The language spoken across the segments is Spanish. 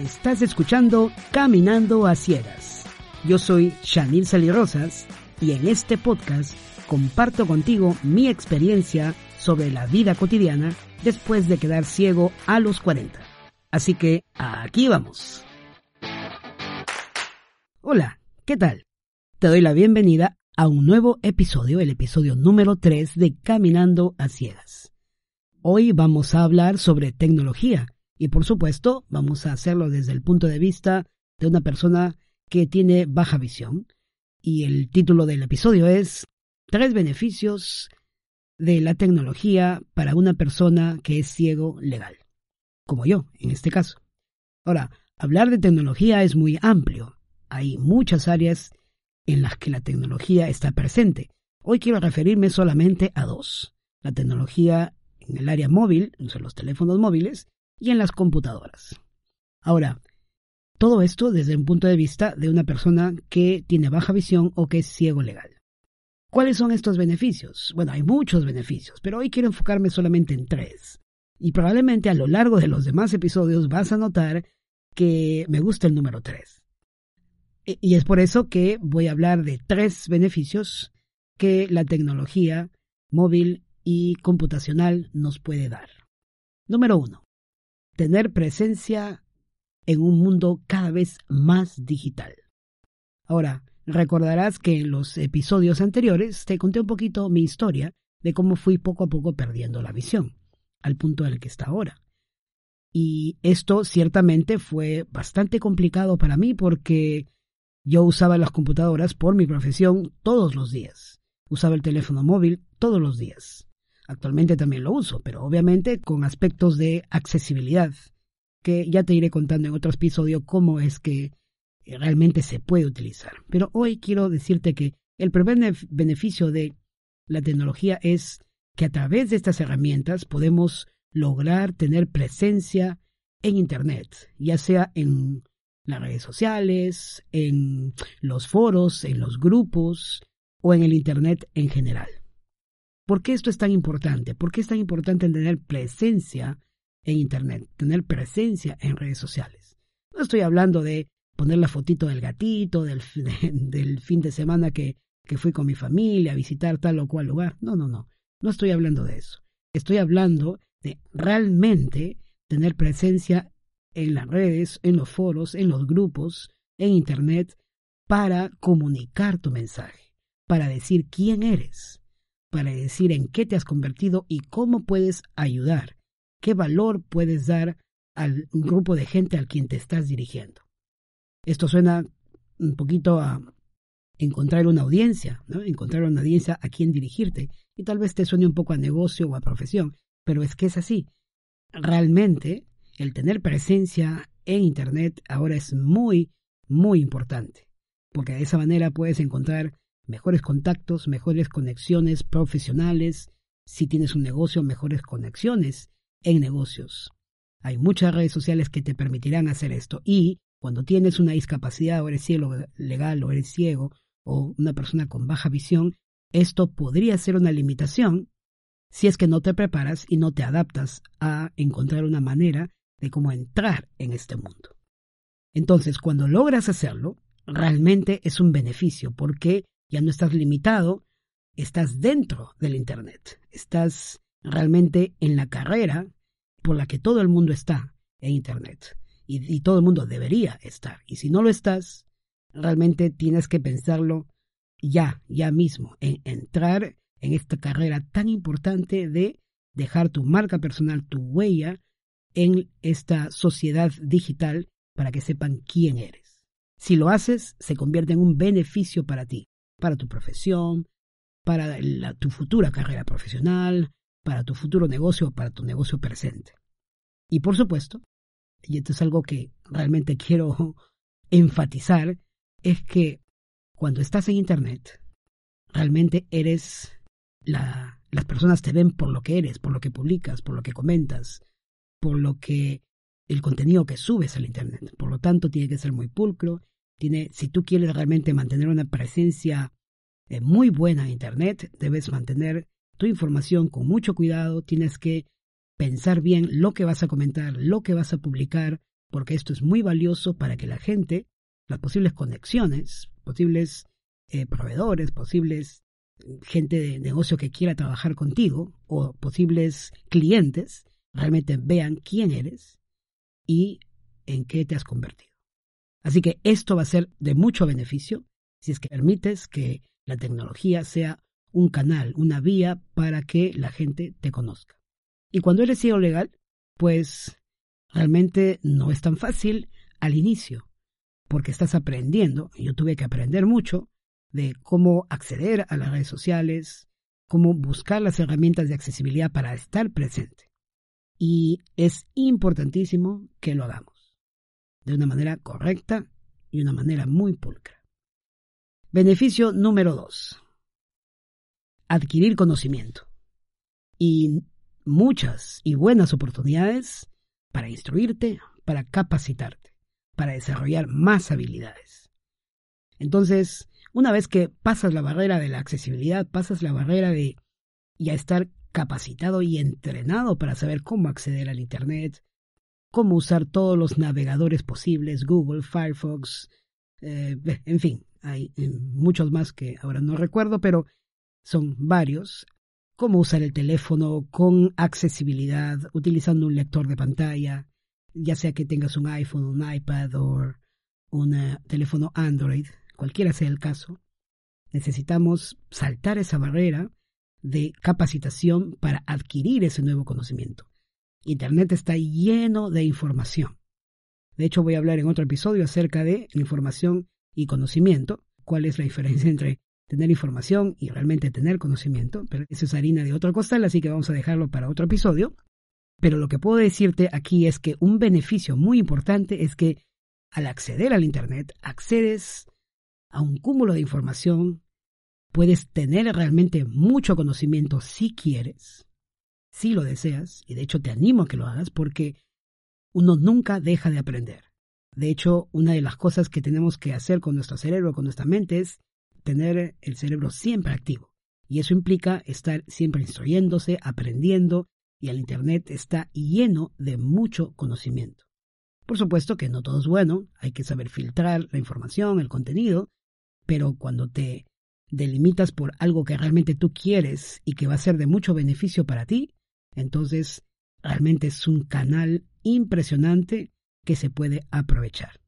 Estás escuchando Caminando a Ciegas. Yo soy Shanil Salirosas y en este podcast comparto contigo mi experiencia sobre la vida cotidiana después de quedar ciego a los 40. Así que aquí vamos. Hola, ¿qué tal? Te doy la bienvenida a un nuevo episodio, el episodio número 3 de Caminando a Ciegas. Hoy vamos a hablar sobre tecnología y por supuesto vamos a hacerlo desde el punto de vista de una persona que tiene baja visión. Y el título del episodio es Tres beneficios de la tecnología para una persona que es ciego legal, como yo en este caso. Ahora, hablar de tecnología es muy amplio. Hay muchas áreas en las que la tecnología está presente. Hoy quiero referirme solamente a dos. La tecnología en el área móvil, en los teléfonos móviles, y en las computadoras. Ahora, todo esto desde un punto de vista de una persona que tiene baja visión o que es ciego legal. ¿Cuáles son estos beneficios? Bueno, hay muchos beneficios, pero hoy quiero enfocarme solamente en tres. Y probablemente a lo largo de los demás episodios vas a notar que me gusta el número tres. E, y es por eso que voy a hablar de tres beneficios que la tecnología móvil y computacional nos puede dar. Número uno, tener presencia en un mundo cada vez más digital. Ahora, recordarás que en los episodios anteriores te conté un poquito mi historia de cómo fui poco a poco perdiendo la visión, al punto en que está ahora. Y esto ciertamente fue bastante complicado para mí porque yo usaba las computadoras por mi profesión todos los días. Usaba el teléfono móvil todos los días. Actualmente también lo uso, pero obviamente con aspectos de accesibilidad, que ya te iré contando en otro episodio cómo es que realmente se puede utilizar. Pero hoy quiero decirte que el primer beneficio de la tecnología es que a través de estas herramientas podemos lograr tener presencia en Internet, ya sea en las redes sociales, en los foros, en los grupos o en el Internet en general. ¿Por qué esto es tan importante? ¿Por qué es tan importante tener presencia en Internet, tener presencia en redes sociales? No estoy hablando de poner la fotito del gatito, del, del fin de semana que, que fui con mi familia a visitar tal o cual lugar. No, no, no. No estoy hablando de eso. Estoy hablando de realmente tener presencia en las redes, en los foros, en los grupos, en Internet, para comunicar tu mensaje, para decir quién eres, para decir en qué te has convertido y cómo puedes ayudar, qué valor puedes dar al grupo de gente al quien te estás dirigiendo. Esto suena un poquito a encontrar una audiencia, ¿no? encontrar una audiencia a quien dirigirte. Y tal vez te suene un poco a negocio o a profesión, pero es que es así. Realmente, el tener presencia en Internet ahora es muy, muy importante, porque de esa manera puedes encontrar mejores contactos, mejores conexiones profesionales, si tienes un negocio, mejores conexiones en negocios. Hay muchas redes sociales que te permitirán hacer esto y cuando tienes una discapacidad o eres ciego legal o eres ciego o una persona con baja visión, esto podría ser una limitación si es que no te preparas y no te adaptas a encontrar una manera de cómo entrar en este mundo. Entonces, cuando logras hacerlo, realmente es un beneficio porque ya no estás limitado, estás dentro del Internet, estás realmente en la carrera por la que todo el mundo está en Internet y, todo el mundo debería estar. Y si no lo estás, realmente tienes que pensarlo ya, ya mismo, en entrar en esta carrera tan importante de dejar tu marca personal, tu huella en esta sociedad digital para que sepan quién eres. Si lo haces, se convierte en un beneficio para ti para tu profesión, para tu futura carrera profesional, para tu futuro negocio, para tu negocio presente. Y por supuesto, y esto es algo que realmente quiero enfatizar, es que cuando estás en Internet, realmente eres la, las personas te ven por lo que eres, por lo que publicas, por lo que comentas, por lo que el contenido que subes al Internet. Por lo tanto, tiene que ser muy pulcro, si tú quieres realmente mantener una presencia eh, muy buena en Internet, debes mantener tu información con mucho cuidado, tienes que pensar bien lo que vas a comentar, lo que vas a publicar, porque esto es muy valioso para que la gente, las posibles conexiones, posibles eh, proveedores, posibles gente de negocio que quiera trabajar contigo o posibles clientes realmente vean quién eres y en qué te has convertido. Así que esto va a ser de mucho beneficio si es que permites que la tecnología sea un canal, una vía para que la gente te conozca. Y cuando eres CEO legal, pues realmente no es tan fácil al inicio, porque estás aprendiendo, yo tuve que aprender mucho de cómo acceder a las redes sociales, cómo buscar las herramientas de accesibilidad para estar presente. Y es importantísimo que lo hagamos de una manera correcta y una manera muy pulcra. Beneficio número dos. Adquirir conocimiento. Y muchas y buenas oportunidades para instruirte, para capacitarte, para desarrollar más habilidades. Entonces, una vez que pasas la barrera de la accesibilidad, pasas la barrera de ya estar capacitado y entrenado para saber cómo acceder al Internet, cómo usar todos los navegadores posibles, Google, Firefox, eh, en fin, hay eh, muchos más que ahora no recuerdo, pero son varios. Cómo usar el teléfono con accesibilidad, utilizando un lector de pantalla, ya sea que tengas un iPhone, un iPad o un eh, teléfono Android, cualquiera sea el caso, necesitamos saltar esa barrera de capacitación para adquirir ese nuevo conocimiento. Internet está lleno de información. De hecho, voy a hablar en otro episodio acerca de información y conocimiento, cuál es la diferencia entre tener información y realmente tener conocimiento, pero eso es harina de otro costal, así que vamos a dejarlo para otro episodio. Pero lo que puedo decirte aquí es que un beneficio muy importante es que al acceder al Internet, accedes a un cúmulo de información, puedes tener realmente mucho conocimiento si quieres, si lo deseas, y de hecho te animo a que lo hagas porque uno nunca deja de aprender. De hecho, una de las cosas que tenemos que hacer con nuestro cerebro, con nuestra mente, es tener el cerebro siempre activo. Y eso implica estar siempre instruyéndose, aprendiendo, y el Internet está lleno de mucho conocimiento. Por supuesto que no todo es bueno, hay que saber filtrar la información, el contenido, pero cuando te delimitas por algo que realmente tú quieres y que va a ser de mucho beneficio para ti, entonces realmente es un canal impresionante que se puede aprovechar.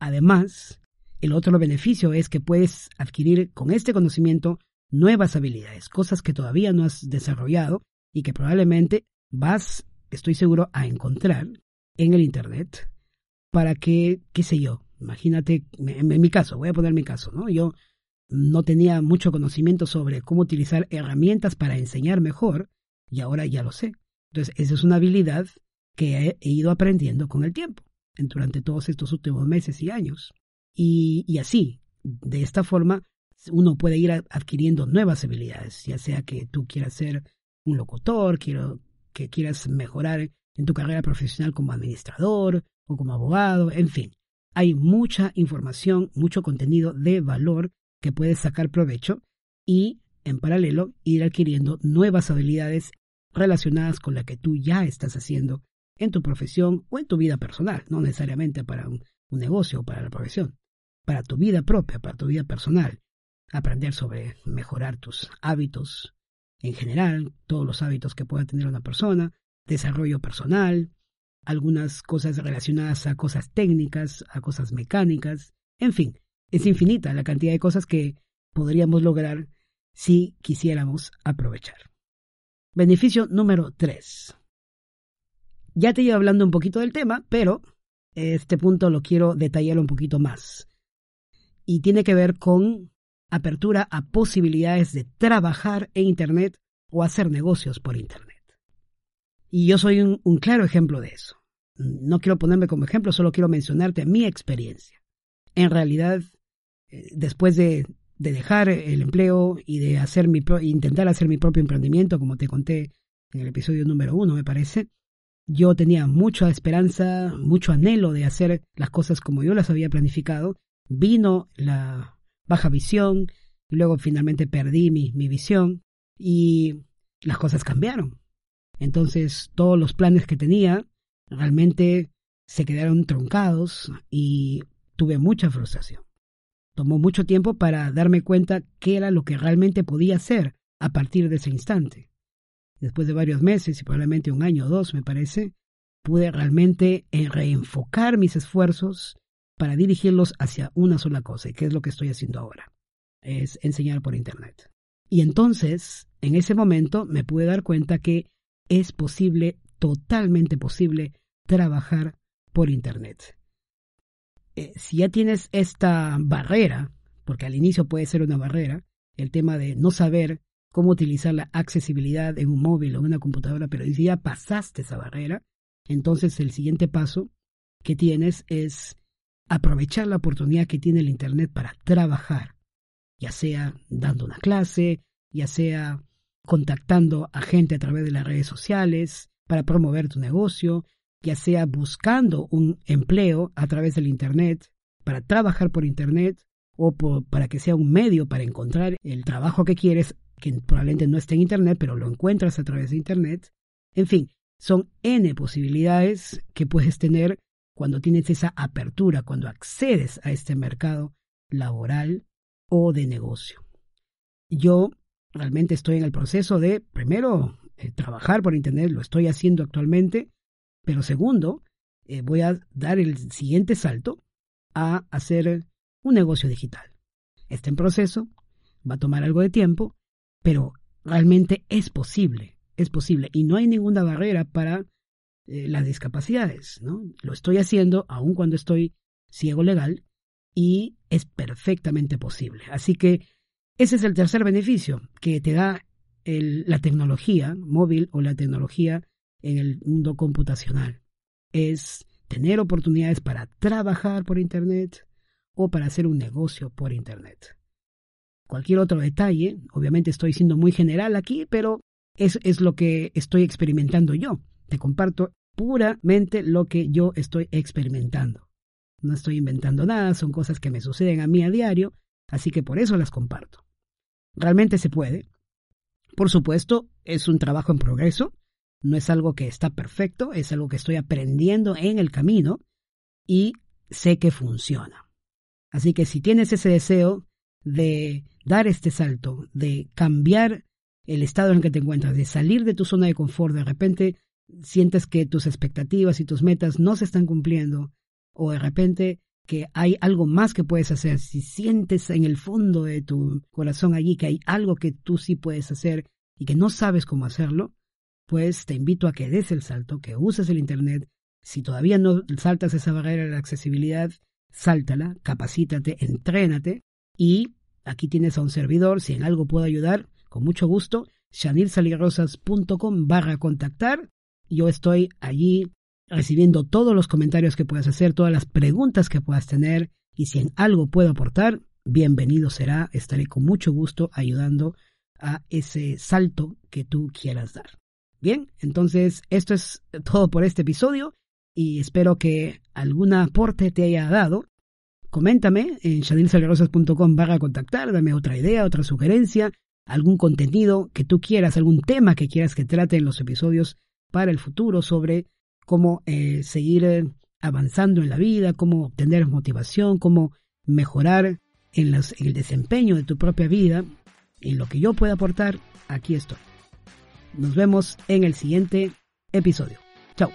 Además, el otro beneficio es que puedes adquirir con este conocimiento nuevas habilidades, cosas que todavía no has desarrollado y que probablemente vas, estoy seguro, a encontrar en el Internet para que, qué sé yo, Imagínate, en, mi caso, voy a poner mi caso, ¿no? Yo no tenía mucho conocimiento sobre cómo utilizar herramientas para enseñar mejor y ahora ya lo sé. Entonces, esa es una habilidad que he, ido aprendiendo con el tiempo, durante todos estos últimos meses y años. Y, y así, de esta forma, uno puede ir adquiriendo nuevas habilidades, ya sea que tú quieras ser un locutor, quiero, que quieras mejorar en tu carrera profesional como administrador o como abogado, en fin hay mucha información, mucho contenido de valor que puedes sacar provecho y, en paralelo, ir adquiriendo nuevas habilidades relacionadas con la que tú ya estás haciendo en tu profesión o en tu vida personal, no necesariamente para un, negocio o para la profesión, para tu vida propia, para tu vida personal. Aprender sobre mejorar tus hábitos en general, todos los hábitos que pueda tener una persona, desarrollo personal, algunas cosas relacionadas a cosas técnicas, a cosas mecánicas, en fin, es infinita la cantidad de cosas que podríamos lograr si quisiéramos aprovechar. Beneficio número 3. Ya te iba hablando un poquito del tema, pero este punto lo quiero detallar un poquito más. Y tiene que ver con apertura a posibilidades de trabajar en Internet o hacer negocios por Internet. Y yo soy un, claro ejemplo de eso. No quiero ponerme como ejemplo, solo quiero mencionarte mi experiencia. En realidad, eh, después de, dejar el empleo y de hacer mi intentar hacer mi propio emprendimiento, como te conté en el episodio número uno, me parece, yo tenía mucha esperanza, mucho anhelo de hacer las cosas como yo las había planificado. Vino la baja visión, luego finalmente perdí mi, mi visión y las cosas cambiaron. Entonces todos los planes que tenía realmente se quedaron truncados y tuve mucha frustración. Tomó mucho tiempo para darme cuenta qué era lo que realmente podía hacer a partir de ese instante. Después de varios meses y probablemente un año o dos, me parece, pude realmente eh, reenfocar mis esfuerzos para dirigirlos hacia una sola cosa, y que es lo que estoy haciendo ahora, es enseñar por Internet. Y entonces, en ese momento, me pude dar cuenta que es posible, totalmente posible, trabajar por Internet. Eh, si ya tienes esta barrera, porque al inicio puede ser una barrera, el tema de no saber cómo utilizar la accesibilidad en un móvil o en una computadora, pero si ya pasaste esa barrera, entonces el siguiente paso que tienes es aprovechar la oportunidad que tiene el Internet para trabajar, ya sea dando una clase, ya sea contactando a gente a través de las redes sociales para promover tu negocio, ya sea buscando un empleo a través del Internet, para trabajar por Internet o para que sea un medio para encontrar el trabajo que quieres, que probablemente no esté en Internet, pero lo encuentras a través de Internet. En fin, son N posibilidades que puedes tener cuando tienes esa apertura, cuando accedes a este mercado laboral o de negocio. Yo realmente estoy en el proceso de, primero, eh, trabajar por Internet, lo estoy haciendo actualmente, pero segundo, eh, voy a dar el siguiente salto a hacer un negocio digital. Está en proceso, va a tomar algo de tiempo, pero realmente es posible, es posible y no hay ninguna barrera para eh, las discapacidades, ¿no? Lo estoy haciendo aun cuando estoy ciego legal y es perfectamente posible. Así que ese es el tercer beneficio que te da la tecnología móvil o la tecnología en el mundo computacional. Es tener oportunidades para trabajar por Internet o para hacer un negocio por Internet. Cualquier otro detalle, obviamente estoy siendo muy general aquí, pero es, es lo que estoy experimentando yo. Te comparto puramente lo que yo estoy experimentando. No estoy inventando nada, son cosas que me suceden a mí a diario, así que por eso las comparto. Realmente se puede. Por supuesto, es un trabajo en progreso, no es algo que está perfecto, es algo que estoy aprendiendo en el camino y sé que funciona. Así que si tienes ese deseo de dar este salto, de cambiar el estado en el que te encuentras, de salir de tu zona de confort, de repente sientes que tus expectativas y tus metas no se están cumpliendo, o de repente que hay algo más que puedes hacer, si sientes en el fondo de tu corazón allí que hay algo que tú sí puedes hacer y que no sabes cómo hacerlo, pues te invito a que des el salto, que uses el Internet. Si todavía no saltas esa barrera de la accesibilidad, sáltala, capacítate, entrénate y aquí tienes a un servidor, si en algo puedo ayudar, con mucho gusto, shanilsalirosas.com barra contactar. Yo estoy allí recibiendo todos los comentarios que puedas hacer, todas las preguntas que puedas tener y si en algo puedo aportar, bienvenido será, estaré con mucho gusto ayudando a ese salto que tú quieras dar. Bien, entonces esto es todo por este episodio y espero que algún aporte te haya dado. Coméntame en shadilsalerosas.com barra contactar, dame otra idea, otra sugerencia, algún contenido que tú quieras, algún tema que quieras que trate en los episodios para el futuro sobre cómo eh, seguir eh, avanzando en la vida, cómo obtener motivación, cómo mejorar en, en el desempeño de tu propia vida. En lo que yo pueda aportar, aquí estoy. Nos vemos en el siguiente episodio. Chao.